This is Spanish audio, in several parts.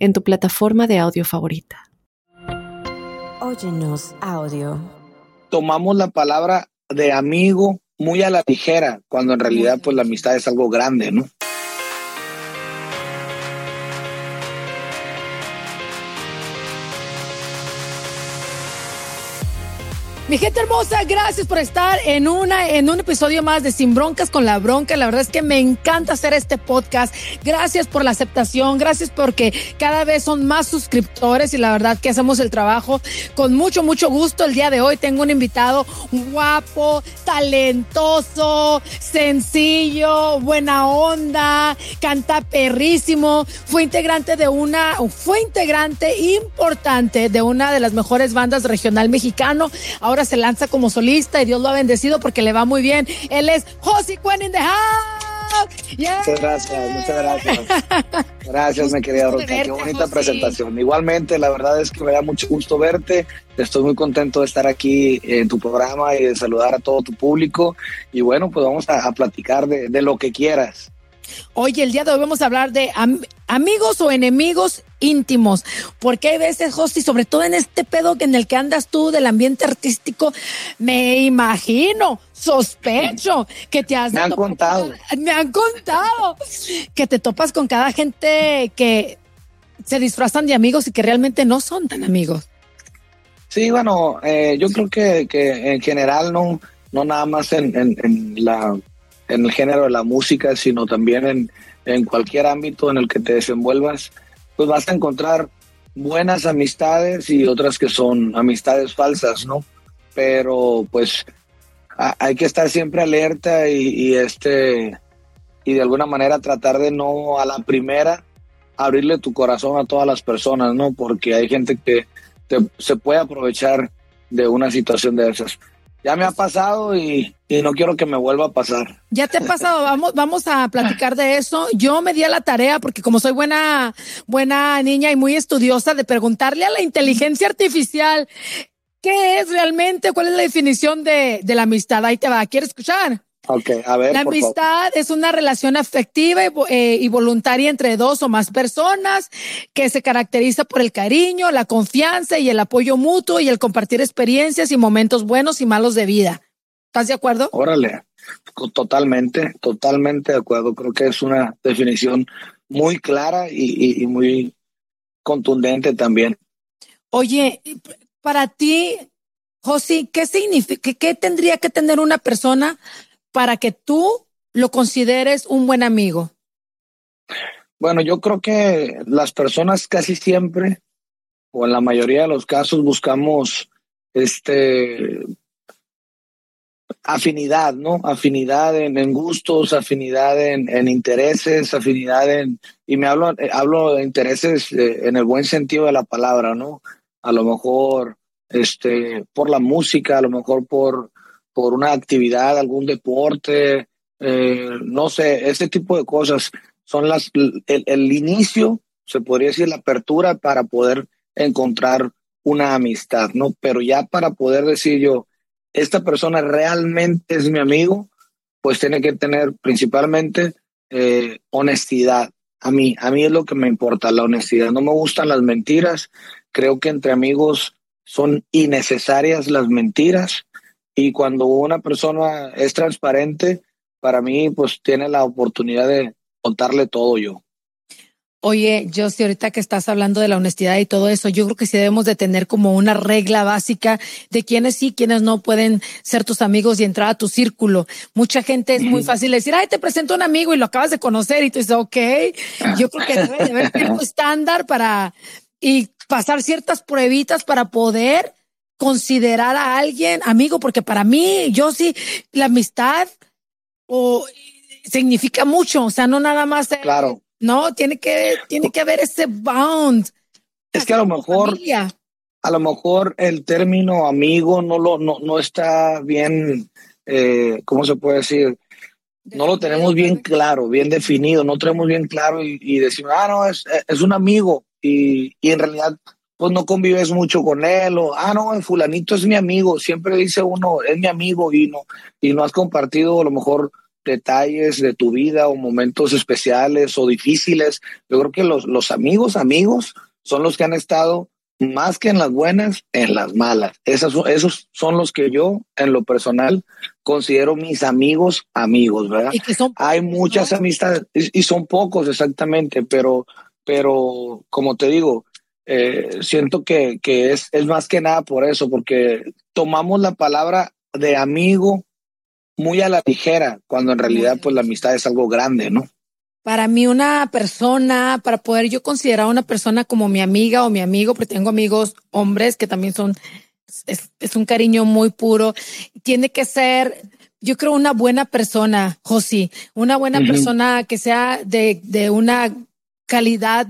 en tu plataforma de audio favorita. Óyenos audio. Tomamos la palabra de amigo muy a la ligera, cuando en realidad pues la amistad es algo grande, ¿no? Mi gente hermosa, gracias por estar en una en un episodio más de Sin Broncas con la Bronca. La verdad es que me encanta hacer este podcast. Gracias por la aceptación, gracias porque cada vez son más suscriptores y la verdad que hacemos el trabajo con mucho mucho gusto. El día de hoy tengo un invitado guapo, talentoso, sencillo, buena onda, canta perrísimo. Fue integrante de una fue integrante importante de una de las mejores bandas regional mexicano. Ahora se lanza como solista y Dios lo ha bendecido porque le va muy bien. Él es Josie Quen in the house. Muchas gracias, muchas gracias. Gracias, mi querida Roca. Qué bonita presentación. Igualmente, la verdad es que me da mucho gusto verte. Estoy muy contento de estar aquí en tu programa y de saludar a todo tu público. Y bueno, pues vamos a, platicar de, de lo que quieras. Oye, el día de hoy vamos a hablar de amigos o enemigos íntimos, porque hay veces, Hosti, sobre todo en este pedo en el que andas tú del ambiente artístico, me imagino, sospecho que te has... Me han contado. Me han contado que te topas con cada gente que se disfrazan de amigos y que realmente no son tan amigos. Sí, bueno, eh, yo creo que, que, en general no, no nada más en, en la en el género de la música, sino también en, en cualquier ámbito en el que te desenvuelvas, pues vas a encontrar buenas amistades y otras que son amistades falsas, ¿no? Pero pues hay que estar siempre alerta y, este y de alguna manera tratar de no a la primera abrirle tu corazón a todas las personas, ¿no? Porque hay gente que se puede aprovechar de una situación de esas ya me ha pasado y, no quiero que me vuelva a pasar. Ya te ha pasado, vamos, vamos a platicar de eso. Yo me di a la tarea, porque como soy buena, buena niña y muy estudiosa, de preguntarle a la inteligencia artificial qué es realmente, cuál es la definición de, de la amistad. Ahí te va, ¿quieres escuchar? A ver. La amistad es una relación afectiva eh, y, voluntaria entre dos o más personas que se caracteriza por el cariño, la confianza y el apoyo mutuo y el compartir experiencias y momentos buenos y malos de vida. ¿Estás de acuerdo? Órale, totalmente, totalmente de acuerdo. Creo que es una definición muy clara y, muy contundente también. Oye, para ti, Josi, ¿qué significa, qué tendría que tener una persona para que tú lo consideres un buen amigo? Bueno, yo creo que las personas casi siempre, o en la mayoría de los casos, buscamos este afinidad, ¿no? Afinidad en, gustos, afinidad en, intereses, afinidad en, y me hablo, eh, hablo de intereses eh, en el buen sentido de la palabra, ¿no? A lo mejor, este, por la música, a lo mejor por, por una actividad, algún deporte, eh, no sé, ese tipo de cosas son las el, inicio, se podría decir la apertura para poder encontrar una amistad, ¿no? Pero ya para poder decir yo, esta persona realmente es mi amigo, pues tiene que tener principalmente eh, honestidad. A mí, a mí es lo que me importa, la honestidad. No me gustan las mentiras. Creo que entre amigos son innecesarias las mentiras. Y cuando una persona es transparente, para mí, pues tiene la oportunidad de contarle todo yo. Oye, yo si ahorita que estás hablando de la honestidad y todo eso, yo creo que sí debemos de tener como una regla básica de quiénes sí, quiénes no pueden ser tus amigos y entrar a tu círculo. Mucha gente es muy fácil decir, ay, te presento un amigo y lo acabas de conocer y tú dices, ok, yo creo que debe de haber tiempo estándar para y pasar ciertas pruebitas para poder considerar a alguien amigo, porque para mí, yo sí, la amistad o significa mucho, o sea, no nada más. Claro. No, tiene que, tiene que haber ese bond. Es que a lo mejor, a lo mejor el término amigo no lo, no, no está bien, eh, ¿cómo se puede decir? No lo tenemos bien claro, bien definido, no tenemos bien claro y, y decimos, ah, no, es, es un amigo y, y en realidad pues no convives mucho con él o ah no el fulanito es mi amigo siempre dice uno es mi amigo y no y no has compartido a lo mejor detalles de tu vida o momentos especiales o difíciles. Yo creo que los, los amigos amigos son los que han estado más que en las buenas en las malas. Esas, esos son los que yo en lo personal considero mis amigos amigos verdad y que son hay muchas amistades y, y son pocos exactamente pero pero como te digo eh, siento que, que es, es más que nada por eso, porque tomamos la palabra de amigo muy a la ligera, cuando en realidad pues la amistad es algo grande, ¿no? Para mí una persona, para poder yo considerar a una persona como mi amiga o mi amigo, porque tengo amigos hombres que también son, es, es un cariño muy puro, tiene que ser, yo creo, una buena persona, Josi, una buena persona que sea de, de una calidad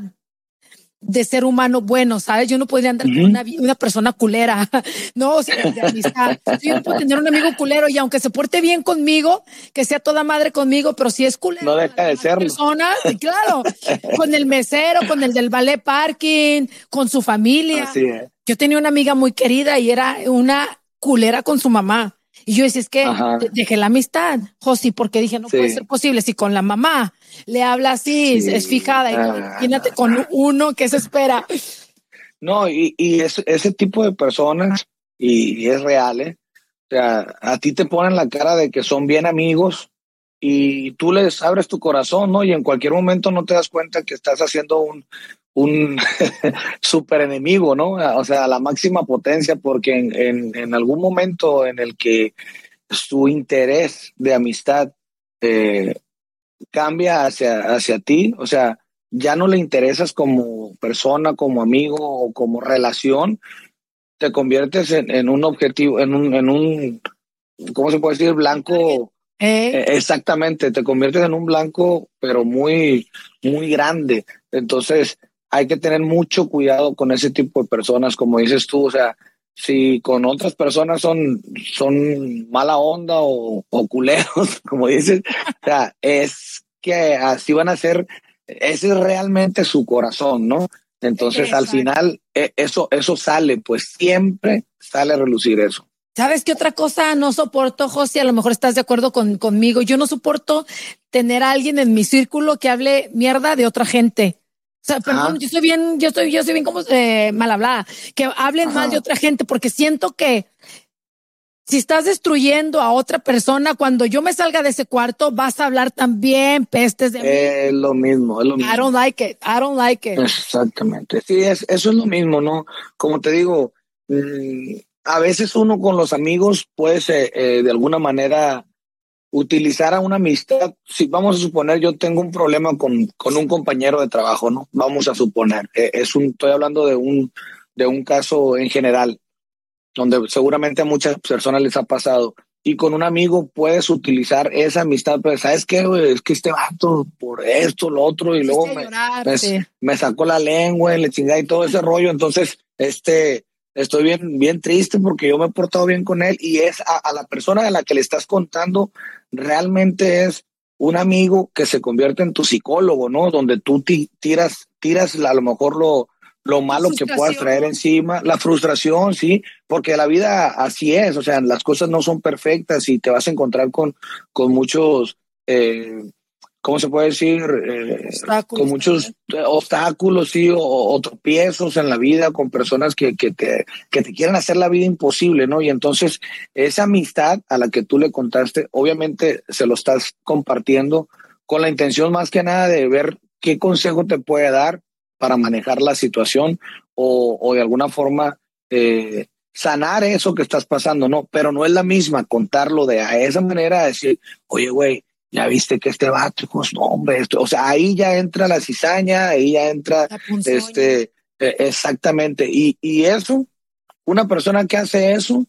de ser humano bueno, ¿sabes? Yo no podría andar con una, una persona culera, no, o sea, de amistad. Yo no puedo tener un amigo culero y aunque se porte bien conmigo, que sea toda madre conmigo, pero si es culero. No deja de serlo. Personas, claro, con el mesero, con el del ballet parking, con su familia. Así es. Yo tenía una amiga muy querida y era una culera con su mamá. Y yo decía, es que Ajá. dejé la amistad, Josi, porque dije, no Sí. puede ser posible. Si con la mamá le habla así, es- Sí. es fijada, y Ah. imagínate con uno que se espera. No, y, y es- ese tipo de personas, y, y es real, ¿eh? O sea, a ti te ponen la cara de que son bien amigos y tú les abres tu corazón, ¿no? Y en cualquier momento no te das cuenta que estás haciendo un, un super enemigo, ¿no? O sea, la máxima potencia, porque en, en, en algún momento en el que su interés de amistad eh, cambia hacia, hacia ti, o sea, ya no le interesas como persona, como amigo o como relación, te conviertes en, en un objetivo, en un, en un, ¿cómo se puede decir? Blanco. Eh, Exactamente, te conviertes en un blanco, pero muy, muy grande. Entonces, hay que tener mucho cuidado con ese tipo de personas, como dices tú, o sea, si con otras personas son, son mala onda o, o culeros, como dices, o sea, es que así van a ser, ese es realmente su corazón, ¿no? Entonces, al final, eh, eso, eso sale, pues siempre sale a relucir eso. ¿Sabes qué otra cosa no soporto, José? A lo mejor estás de acuerdo con, conmigo. Yo no soporto tener a alguien en mi círculo que hable mierda de otra gente. O sea, perdón, yo soy bien, yo soy, yo soy bien como eh, mal hablada, que hablen Ajá. mal de otra gente, porque siento que si estás destruyendo a otra persona, cuando yo me salga de ese cuarto, vas a hablar también pestes de mí. Es lo mismo, es lo mismo. I don't like it. I don't like it. Exactamente. Sí, es, eso es lo mismo, ¿no? Como te digo, mm, a veces uno con los amigos puede eh, eh, de alguna manera utilizar a una amistad. Si vamos a suponer, yo tengo un problema con, con un compañero de trabajo, ¿no? Vamos a suponer. Eh, es un, estoy hablando de un, de un caso en general, donde seguramente a muchas personas les ha pasado. Y con un amigo puedes utilizar esa amistad, pero ¿sabes qué? güey? Es que este vato por esto, lo otro, y luego me, me, me sacó la lengua y le chingada y todo ese rollo. Entonces, este, estoy bien, bien triste porque yo me he portado bien con él y es a, a la persona a la que le estás contando, realmente es un amigo que se convierte en tu psicólogo, ¿no? Donde tú ti- tiras, tiras a lo mejor lo, lo malo que puedas traer encima, la frustración, sí, porque la vida así es, o sea, las cosas no son perfectas y te vas a encontrar con, con muchos, eh, ¿cómo se puede decir? Eh, Obstáculos con muchos obstáculos, sí, o, o tropiezos en la vida, con personas que, que, te, que te quieren hacer la vida imposible, ¿no? Y entonces esa amistad a la que tú le contaste, obviamente se lo estás compartiendo con la intención más que nada de ver qué consejo te puede dar para manejar la situación o, o de alguna forma eh, sanar eso que estás pasando, ¿no? Pero no es la misma contarlo de a esa manera, decir, oye, güey, ya viste que este vato, pues no, hombre, esto, o sea, ahí ya entra la cizaña, ahí ya entra, este, eh, exactamente, y, y eso, una persona que hace eso,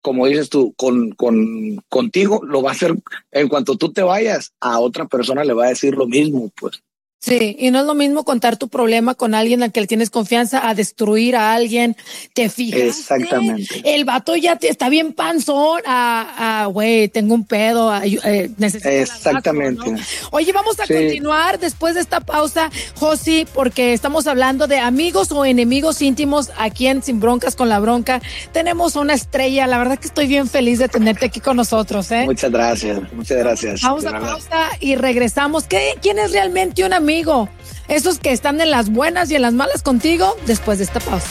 como dices tú, con, con, contigo, lo va a hacer en cuanto tú te vayas, a otra persona le va a decir lo mismo, pues. Sí, y no es lo mismo contar tu problema con alguien al que le tienes confianza a destruir a alguien. Te fijas. Exactamente. El vato ya te está bien panzón. A, güey, tengo un pedo. eh, necesito Exactamente. Oye, vamos a continuar después de esta pausa, Josi, porque estamos hablando de amigos o enemigos íntimos aquí en Sin Broncas con la Bronca. Tenemos una estrella. La verdad que estoy bien feliz de tenerte aquí con nosotros. ¿eh? Muchas gracias. Muchas gracias. Vamos a pausa y regresamos. ¿Qué, ¿Quién es realmente un amigo? Amigo. Esos que están en las buenas y en las malas contigo después de esta pausa.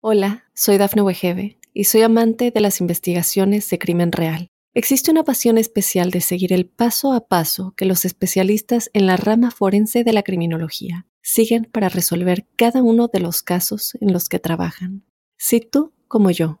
Hola, soy Dafne Wegebe y soy amante de las investigaciones de crimen real. Existe una pasión especial de seguir el paso a paso que los especialistas en la rama forense de la criminología siguen para resolver cada uno de los casos en los que trabajan. Si tú, como yo,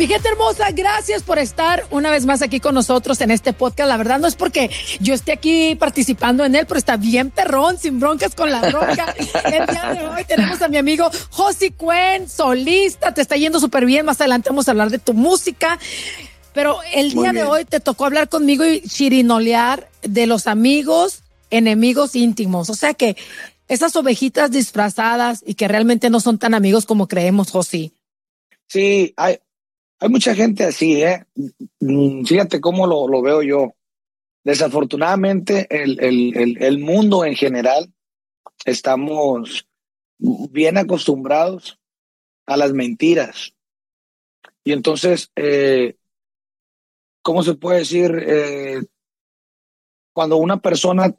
Mi gente hermosa, gracias por estar una vez más aquí con nosotros en este podcast. La verdad no es porque yo esté aquí participando en él, pero está bien perrón, sin broncas con la bronca. El día de hoy tenemos a mi amigo Josi Cuen, solista, te está yendo súper bien. Más adelante vamos a hablar de tu música. Pero el día de hoy te tocó hablar conmigo y chirinolear de los amigos, enemigos íntimos. O sea que esas ovejitas disfrazadas y que realmente no son tan amigos como creemos, Josi. Sí, hay, hay mucha gente así, ¿eh? Mm, fíjate cómo lo, veo yo. Desafortunadamente, el, el, mundo en general estamos bien acostumbrados a las mentiras. Y entonces, eh, ¿cómo se puede decir? Eh, cuando una persona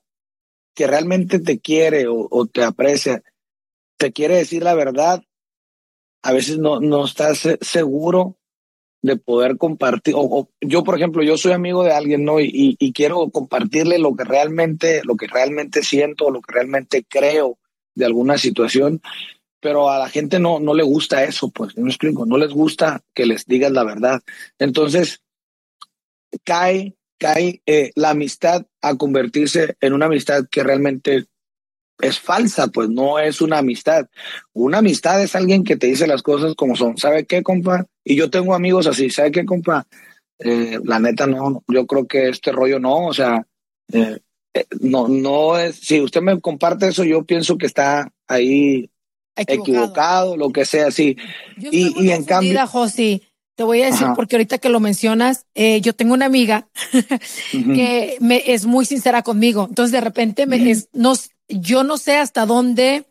que realmente te quiere o, o, te aprecia, te quiere decir la verdad, a veces no, no estás seguro de poder compartir, o, yo por ejemplo, yo soy amigo de alguien, ¿no? Y, y, quiero compartirle lo que realmente, lo que realmente siento, lo que realmente creo de alguna situación, pero a la gente no, no le gusta eso, pues, no explico, no les gusta que les digas la verdad. Entonces, cae, cae eh, la amistad a convertirse en una amistad que realmente es falsa, pues no es una amistad. Una amistad es alguien que te dice las cosas como son. ¿Sabe qué, compa? Y yo tengo amigos así, ¿sabe qué, compa? Eh, la neta, no, yo creo que este rollo no, o sea, eh, eh, no, no es, si usted me comparte eso, yo pienso que está ahí equivocado, lo que sea, sí. y, y en cambio. Josi. Te voy a decir, porque ahorita que lo mencionas, yo tengo una amiga que me, es muy sincera conmigo. Entonces, de repente, me, es, nos, yo no sé hasta dónde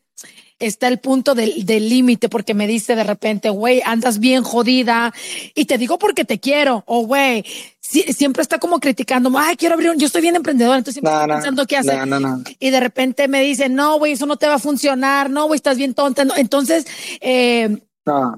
está el punto del límite porque me dice de repente, güey, andas bien jodida y te digo porque te quiero o güey, siempre está como criticando, ay, quiero abrir un, yo estoy bien emprendedor, entonces siempre estoy pensando qué hacer. y de repente me dice, no, güey, eso no te va a funcionar, no, güey, estás bien tonta. Entonces, eh,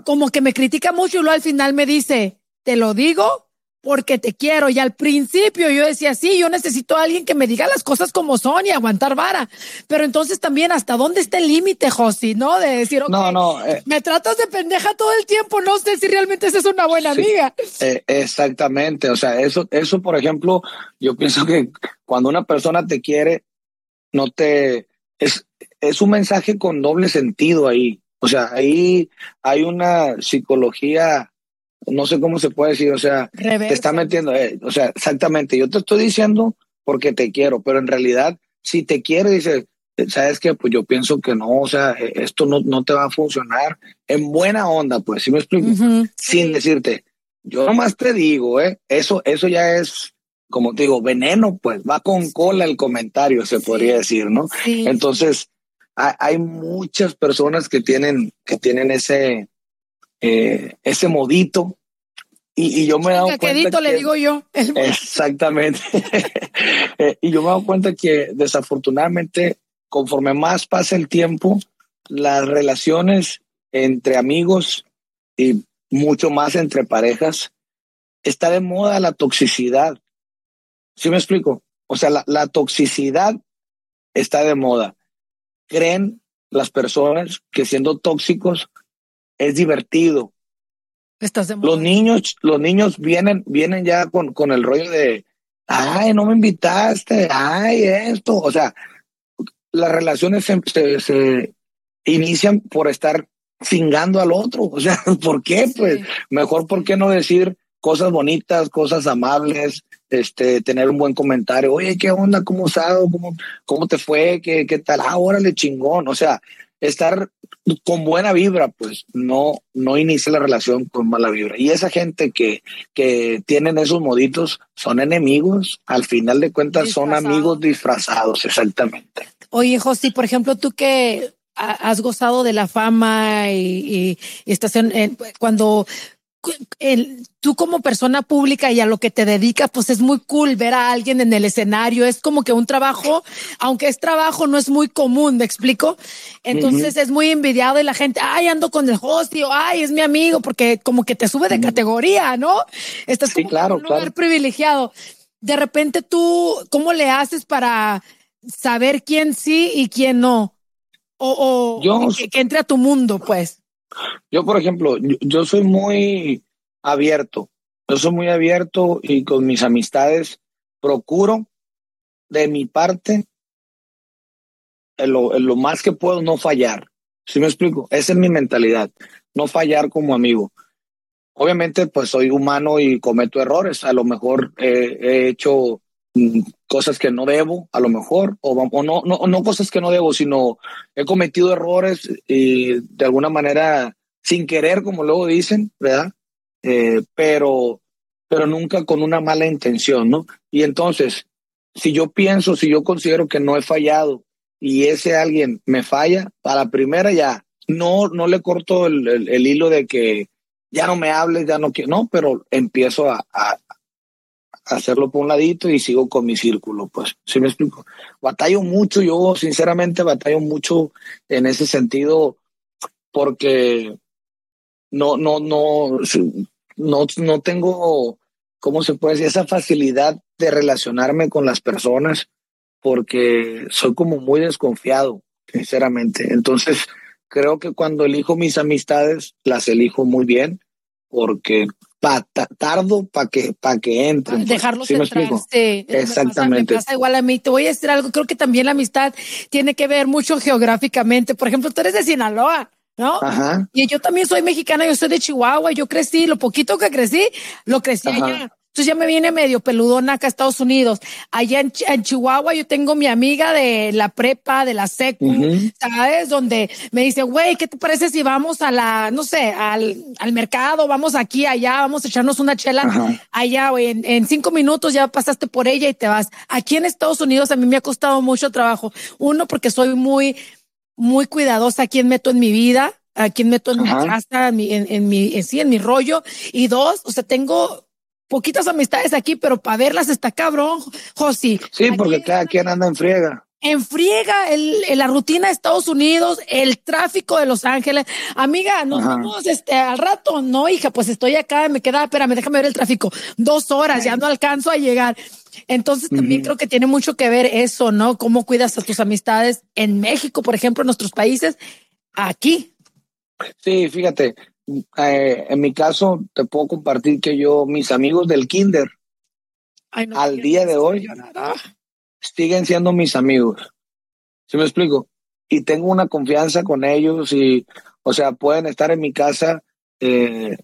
como que me critica mucho y luego al final me dice, te lo digo porque te quiero. Y al principio yo decía, sí, yo necesito a alguien que me diga las cosas como son y aguantar vara. Pero entonces también, ¿hasta dónde está el límite, Josi? ¿No? De decir, no, no, eh, me tratas de pendeja todo el tiempo, no sé si realmente esa es una buena amiga. Eh, exactamente. O sea, eso, eso, por ejemplo, yo pienso que cuando una persona te quiere, no te, es, es un mensaje con doble sentido ahí. O sea, ahí hay una psicología no sé cómo se puede decir, o sea, te está metiendo, eh, o sea, exactamente, yo te estoy diciendo porque te quiero, pero en realidad, si te quiere, dice, ¿sabes qué? Pues yo pienso que no, o sea, e, esto no, no te va a funcionar en buena onda, pues, ¿sí me explico? Sin decirte, yo nomás te digo, ¿eh? Eso, eso ya es, como te digo, veneno, pues, va con cola el comentario, se podría decir, ¿no? Entonces, hay, hay muchas personas que tienen, que tienen ese, eh, ese modito. Y, yo me he dado cuenta. le digo yo. Exactamente. Eh, y yo me he dado cuenta que desafortunadamente, conforme más pasa el tiempo, las relaciones entre amigos y mucho más entre parejas, está de moda la toxicidad. ¿Sí me explico? o sea, la, la toxicidad está de moda. Creen las personas que siendo tóxicos es divertido. Estás de Los niños, los niños vienen, vienen ya con, con el rollo de, ay, no me invitaste, ay, esto. O sea, las relaciones se, se, se inician por estar cingando al otro. O sea, ¿por qué? Pues mejor, ¿por qué no decir cosas bonitas, cosas amables, este, tener un buen comentario? Oye, ¿qué onda? ¿Cómo estás? ¿Cómo, cómo te fue? ¿Qué, qué tal? Ah, órale, chingón. O sea, estar con buena vibra, pues no, no inicia la relación con mala vibra. Y esa gente que, que tienen esos moditos son enemigos, al final de cuentas son amigos disfrazados, exactamente. Oye, Josi, por ejemplo, tú que has gozado de la fama y, y, y estás en, en, cuando el, tú como persona pública y a lo que te dedicas, pues es muy cool ver a alguien en el escenario. Es como que un trabajo, aunque es trabajo, no es muy común, ¿me explico? Entonces uh -huh. es muy envidiado y la gente, ay, ando con el host, o ay, es mi amigo, porque como que te sube de uh -huh. categoría, ¿no? Estás sí, como claro, en un lugar claro. privilegiado. De repente tú, ¿cómo le haces para saber quién sí y quién no? O, o yo, que, que entre a tu mundo, pues. Yo, por ejemplo, yo, yo, soy muy abierto. Yo soy muy abierto y con mis amistades procuro de mi parte en lo, más que puedo no fallar. ¿Sí me explico? Esa es mi mentalidad, no fallar como amigo. Obviamente, pues soy humano y cometo errores. A lo mejor he hecho cosas que no debo, a lo mejor, o, o no, no, no cosas que no debo, sino he cometido errores y de alguna manera sin querer, como luego dicen, ¿verdad? Eh, pero, pero nunca con una mala intención, ¿no? Y entonces, si yo pienso, si yo considero que no he fallado y ese alguien me falla, a la primera ya, no, no le corto el, el, el hilo de que ya no me hables, ya no quiero, no, pero empiezo a, a, hacerlo por un ladito y sigo con mi círculo, pues, ¿sí me explico? Batallo mucho, yo sinceramente batallo mucho en ese sentido porque no, no, no, no, no tengo, ¿cómo se puede decir? Esa facilidad de relacionarme con las personas porque soy como muy desconfiado, sinceramente. Entonces, creo que cuando elijo mis amistades, las elijo muy bien porque pa, tardo para que, pa que entren. Dejarlos ¿Sí entrar, sí. Exactamente. Me pasa, igual a mí. Te voy a decir algo, creo que también la amistad tiene que ver mucho geográficamente. Por ejemplo, tú eres de Sinaloa. ¿no? Ajá. Y yo también soy mexicana, yo soy de Chihuahua, yo crecí, lo poquito que crecí, lo crecí Ajá. allá. Entonces ya me viene medio peludona acá a Estados Unidos. Allá en, en, Chihuahua yo tengo mi amiga de la prepa, de la secu, uh -huh. ¿sabes? Donde me dice, güey, ¿qué te parece si vamos a la, no sé, al, al mercado, vamos aquí, allá, vamos a echarnos una chela allá, güey, en, en, cinco minutos ya pasaste por ella y te vas. Aquí en Estados Unidos a mí me ha costado mucho trabajo. Uno, porque soy muy, muy cuidadosa a quién meto en mi vida, a quién meto en Ajá. mi casa, en mi, en, en mi, en, sí, en mi rollo. Y dos, o sea, tengo poquitas amistades aquí, pero para verlas está cabrón, Josi. Sí, porque aquí, cada quien anda en friega. En friega el, el, la rutina de Estados Unidos, el tráfico de Los Ángeles. Amiga, nos Ajá. vamos este, al rato. No, hija, pues estoy acá, me queda, espérame, déjame ver el tráfico. Dos horas, ya no alcanzo a llegar. Entonces también uh -huh. creo que tiene mucho que ver eso, ¿no? Cómo cuidas a tus amistades en México, por ejemplo, en nuestros países, aquí. Sí, fíjate, eh, en mi caso te puedo compartir que yo, mis amigos del kinder, Ay, no, al día de hoy, siguen siendo mis amigos. ¿Sí me explico? Y tengo una confianza con ellos y, o sea, pueden estar en mi casa, eh,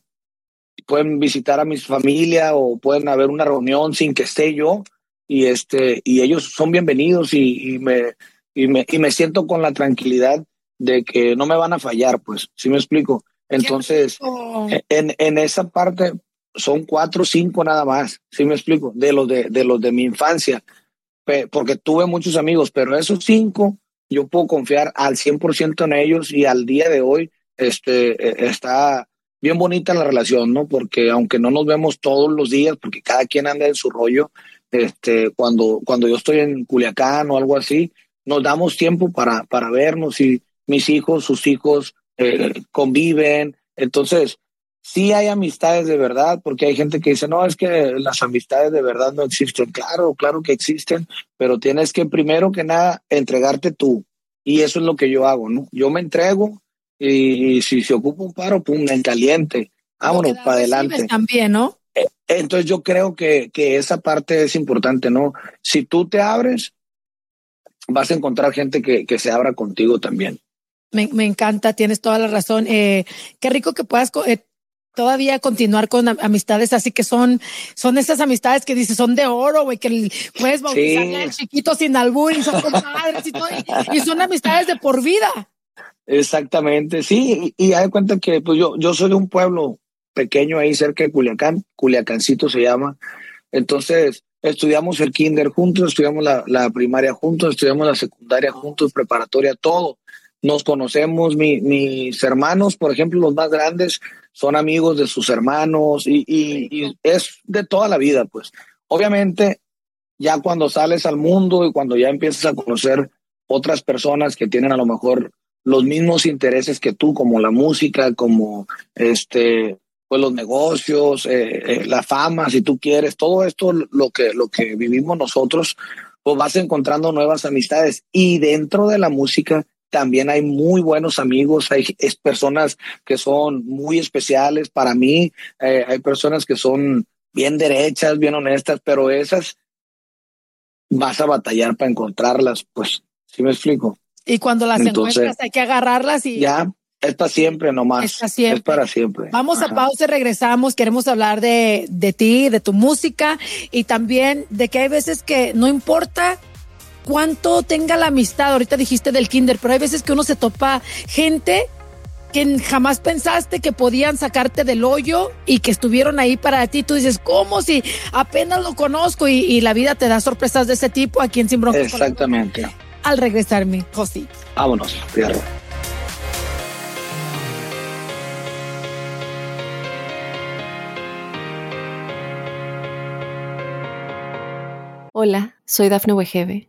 pueden visitar a mi familia o pueden haber una reunión sin que esté yo y este y ellos son bienvenidos y, y me y me y me siento con la tranquilidad de que no me van a fallar, pues, ¿sí me explico? Entonces, en, en esa parte son cuatro o cinco nada más, ¿sí me explico? De los de, de los de mi infancia, porque tuve muchos amigos, pero esos cinco yo puedo confiar al 100% en ellos y al día de hoy este, e, está bien bonita la relación, ¿no? Porque aunque no nos vemos todos los días, porque cada quien anda en su rollo, este, cuando, cuando yo estoy en Culiacán o algo así, nos damos tiempo para, para vernos y mis hijos, sus hijos, eh, conviven. Entonces, sí hay amistades de verdad, porque hay gente que dice, no, es que las amistades de verdad no existen. Claro, claro que existen, pero tienes que primero que nada entregarte tú. Y eso es lo que yo hago, ¿no? Yo me entrego y, si se ocupa un paro, pum, en caliente. Vámonos para adelante. También, ¿no? Eh, entonces yo creo que, que esa parte es importante, ¿no? Si tú te abres, vas a encontrar gente que, que se abra contigo también. Me, me, encanta, tienes toda la razón. Eh, qué rico que puedas eh, todavía continuar con amistades así que son, son esas amistades que dices son de oro, güey, que puedes bautizar sí. chiquito sin albur y son compadres y todo, y, son amistades de por vida. Exactamente, sí, y, y hay cuenta que pues yo, yo soy de un pueblo pequeño ahí cerca de Culiacán, Culiacancito se llama, entonces estudiamos el kinder juntos, estudiamos la, la primaria juntos, estudiamos la secundaria juntos, preparatoria, todo nos conocemos, mi, mis hermanos, por ejemplo, los más grandes, son amigos de sus hermanos y, y, es de toda la vida, pues. Obviamente, ya cuando sales al mundo y cuando ya empiezas a conocer otras personas que tienen a lo mejor los mismos intereses que tú, como la música, como este, pues los negocios, eh, eh, la fama, si tú quieres, todo esto, lo que, lo que vivimos nosotros, pues vas encontrando nuevas amistades y dentro de la música también hay muy buenos amigos, hay es personas que son muy especiales para mí, eh, hay personas que son bien derechas, bien honestas, pero esas vas a batallar para encontrarlas, pues, ¿sí me explico? Y cuando las Entonces, encuentras hay que agarrarlas y... Ya, es para siempre nomás. Es, para siempre. es para siempre. Vamos Ajá. a pausa y regresamos. Queremos hablar de, de ti, de tu música y también de que hay veces que no importa cuánto tenga la amistad. Ahorita dijiste del kinder, pero hay veces que uno se topa gente que jamás pensaste que podían sacarte del hoyo y que estuvieron ahí para ti. Tú dices, ¿cómo si apenas lo conozco? Y, y la vida te da sorpresas de ese tipo aquí en Sin Broncos. Exactamente. Al regresarme, José. Vámonos, fierro. Hola, soy Dafne Wegebe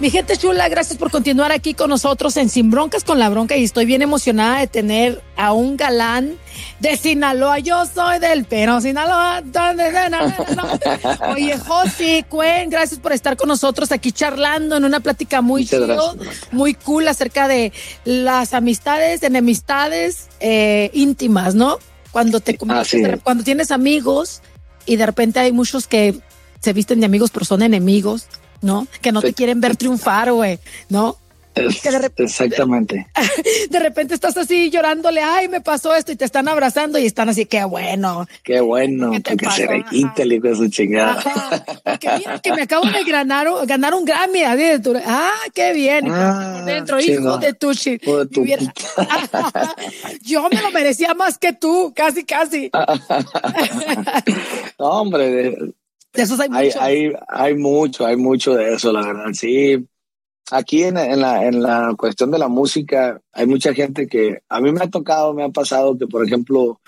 Mi gente chula, gracias por continuar aquí con nosotros en Sin Broncas con la Bronca y estoy bien emocionada de tener a un galán de Sinaloa. Yo soy del Pero Sinaloa. Oye, Josi, Cuen, gracias por estar con nosotros aquí charlando en una plática muy chido, muy cool acerca de las amistades, enemistades eh, íntimas, ¿no? Cuando te cuando tienes amigos y de repente hay muchos que se visten de amigos pero son enemigos ¿no? Que no te quieren ver triunfar, güey, ¿no? Es, de repente, exactamente. De repente estás así llorándole, ay, me pasó esto y te están abrazando y están así, qué bueno. Qué bueno, que se requinte con su chingada. Que mira que me acabo de ganar, ganar un Grammy. Ah, qué bien. Ah, Dentro, hijo de tu, hijo de tu Yo me lo merecía más que tú, casi, casi. no, hombre, de, esos hay mucho. Hay, hay, hay, mucho, hay mucho de eso, la verdad. Sí. Aquí en, en, la, en la cuestión de la música, hay mucha gente que a mí me ha tocado, me ha pasado que, por ejemplo,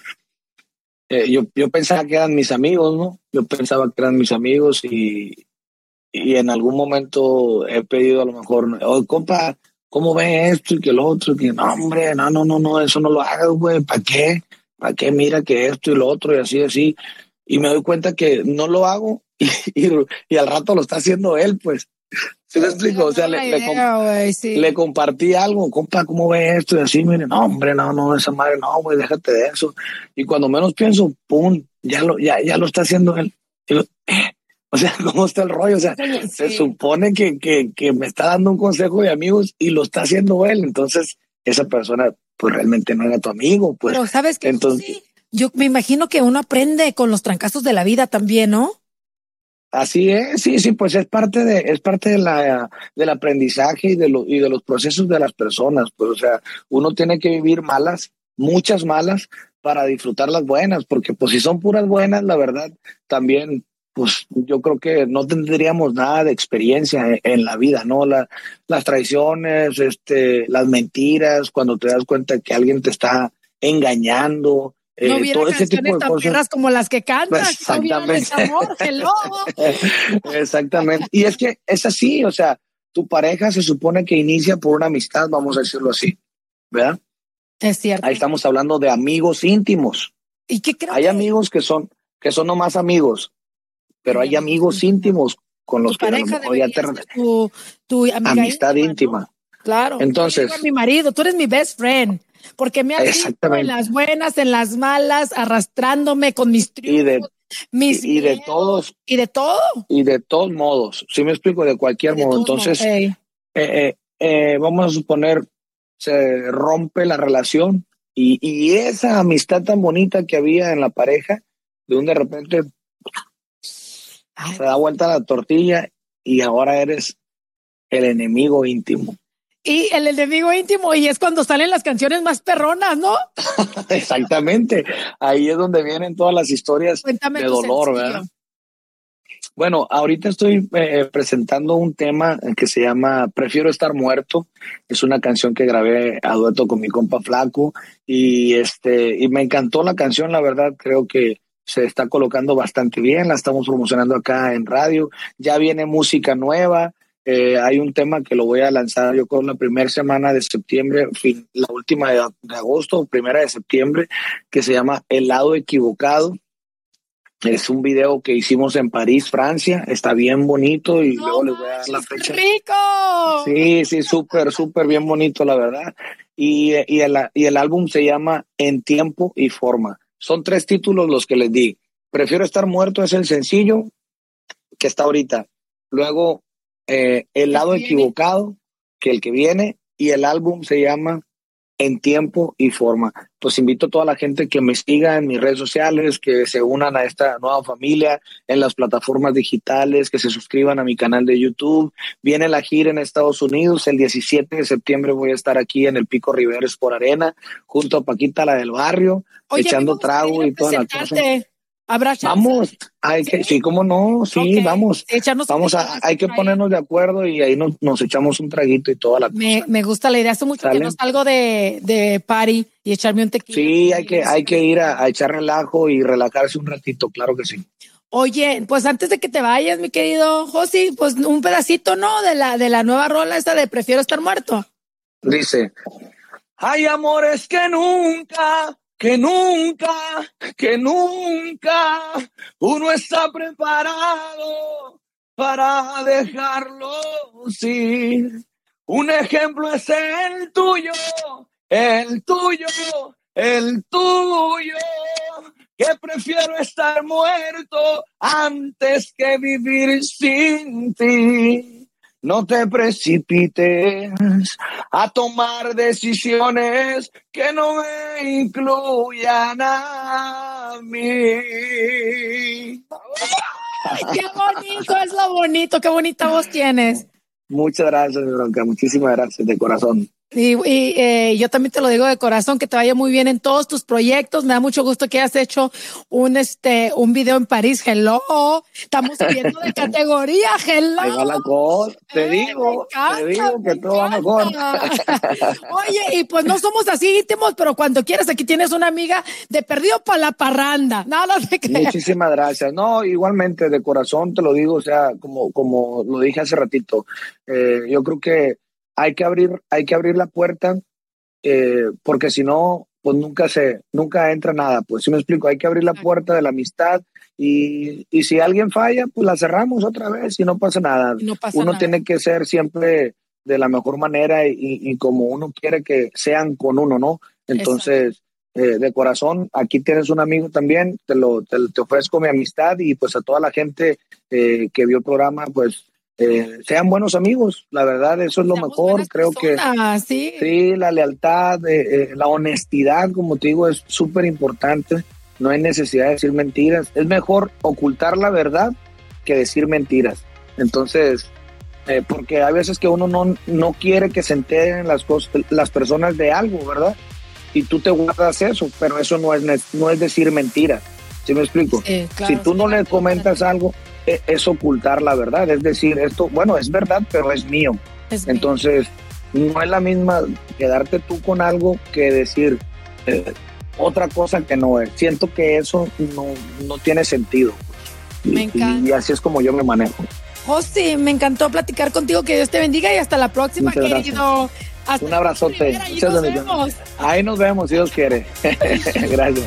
eh, yo, yo pensaba que eran mis amigos, ¿no? Yo pensaba que eran mis amigos y, y en algún momento he pedido a lo mejor, oye, compa, ¿cómo ve esto y que lo otro? Que no, hombre, no, no, no, no, eso no lo hagas, güey, ¿para qué? ¿Para qué? Mira que esto y lo otro y así, así y me doy cuenta que no lo hago y, y, y al rato lo está haciendo él, pues. ¿Sí me explico? O sea, le, le, comp sí. le, compartí algo, compa, ¿cómo ves esto? Y así, mire, no, hombre, no, no, esa madre, no, güey, déjate de eso. Y cuando menos pienso, pum, ya lo, ya, ya lo está haciendo él. Y lo, eh, o sea, ¿cómo está el rollo? O sea, sí. se supone que, que, que me está dando un consejo de amigos y lo está haciendo él. Entonces, esa persona, pues realmente no era tu amigo, pues. Pero, ¿sabes qué? Entonces, sí yo me imagino que uno aprende con los trancazos de la vida también, ¿no? Así es, sí, sí, pues es parte de, es parte de la, del aprendizaje y de, lo, y de los procesos de las personas. Pues, o sea, uno tiene que vivir malas, muchas malas, para disfrutar las buenas, porque pues si son puras buenas, la verdad, también, pues yo creo que no tendríamos nada de experiencia en, la vida, ¿no? La, las traiciones, este, las mentiras, cuando te das cuenta que alguien te está engañando, no eh, todo ese tipo de cosas como las que cantas. Exactamente. Exactamente. Y es que es así, o sea, tu pareja se supone que inicia por una amistad, vamos a decirlo así, ¿verdad? Es cierto. Ahí estamos hablando de amigos íntimos. ¿Y qué creo Hay amigos que son que son nomás amigos, pero hay amigos íntimos con los que pareja ya te... tu, tu amistad íntima. Claro. Entonces, mi marido, tú eres mi best friend porque me has visto en las buenas, en las malas, arrastrándome con mis triunfos. Y de, mis y, de todos. Y de todo. Y de todos modos. Si me explico, de cualquier modo. Entonces, eh, eh, eh, vamos a suponer, se rompe la relación y, y, esa amistad tan bonita que había en la pareja, de un de repente se da vuelta la tortilla y ahora eres el enemigo íntimo. Y el enemigo íntimo, y es cuando salen las canciones más perronas, ¿no? Exactamente. Ahí es donde vienen todas las historias de dolor, ¿verdad? Bueno, ahorita estoy eh, presentando un tema que se llama Prefiero estar muerto. Es una canción que grabé a dueto con mi compa Flaco y este y me encantó la canción, la verdad, creo que se está colocando bastante bien, la estamos promocionando acá en radio. Ya viene música nueva, eh, hay un tema que lo voy a lanzar yo con la primera semana de septiembre, fin, la última de, agosto, primera de septiembre, que se llama El lado equivocado. Es un video que hicimos en París, Francia. Está bien bonito y luego les voy a dar la fecha. ¡Rico! Sí, sí, súper, súper bien bonito, la verdad. Y, y, el, y el álbum se llama En tiempo y forma. Son tres títulos los que les di. Prefiero estar muerto es el sencillo que está ahorita. Luego eh, el lado equivocado que el que viene y el álbum se llama En tiempo y forma. Pues invito a toda la gente que me siga en mis redes sociales, que se unan a esta nueva familia en las plataformas digitales, que se suscriban a mi canal de YouTube. Viene la gira en Estados Unidos. El 17 de septiembre voy a estar aquí en el Pico Riveres por Arena, junto a Paquita, la del barrio, echando trago y toda la cosa. Vamos, hay que, sí, cómo no, sí, vamos. vamos a, hay que ponernos de acuerdo y ahí nos, nos echamos un traguito y toda la me, Me gusta la idea, hace mucho que no salgo de, de party y echarme un tequila. Sí, hay que, hay que ir a, echar relajo y relajarse un ratito, claro que sí. Oye, pues antes de que te vayas, mi querido Josi, pues un pedacito, ¿no? De la, de la nueva rola esta de Prefiero estar muerto. Dice, hay amores que nunca que nunca, que nunca uno está preparado para dejarlo sin. Un ejemplo es el tuyo, el tuyo, el tuyo, que prefiero estar muerto antes que vivir sin ti. No te precipites a tomar decisiones que no me incluyan a mí. qué bonito es lo bonito, qué bonita voz tienes. Muchas gracias, Bronca, muchísimas gracias de corazón. Y, eh, yo también te lo digo de corazón, que te vaya muy bien en todos tus proyectos. Me da mucho gusto que hayas hecho un, este, un video en París. Hello. Estamos subiendo de categoría. Hello. Ahí va la cosa. Te eh, digo, te digo que todo va mejor. Oye, y pues no somos así íntimos, pero cuando quieras, aquí tienes una amiga de perdido para la parranda. Nada de Muchísimas gracias. No, igualmente, de corazón te lo digo, o sea, como, como lo dije hace ratito, eh, yo creo que hay que abrir, hay que abrir la puerta, eh, porque si no, pues nunca se, nunca entra nada. Pues si me explico, hay que abrir la puerta de la amistad y, y si alguien falla, pues la cerramos otra vez y no pasa nada. uno tiene que ser siempre de la mejor manera y, y, como uno quiere que sean con uno, ¿no? Entonces, eh, de corazón, aquí tienes un amigo también, te lo te, ofrezco mi amistad y pues a toda la gente eh, que vio el programa, pues eh, sean buenos amigos, la verdad, eso es lo mejor, creo que ¿sí? sí, la lealtad, eh, eh, la honestidad, como te digo, es súper importante, no hay necesidad de decir mentiras, es mejor ocultar la verdad que decir mentiras. Entonces, porque hay veces que uno no, no quiere que se enteren las, cosas, las personas de algo, ¿verdad? Y tú te guardas eso, pero eso no es, no es decir mentiras. ¿Sí me explico? si tú no le comentas algo, es, ocultar la verdad. Es decir, esto, bueno, es verdad, pero es mío. Entonces, no es la misma quedarte tú con algo que decir eh, otra cosa que no es. Siento que eso no, no tiene sentido. Me. Y, así es como yo me manejo. José, me encantó platicar contigo. Que Dios te bendiga y hasta la próxima, querido. Un abrazote. Ahí nos vemos. Ahí nos vemos, si Dios quiere. Gracias.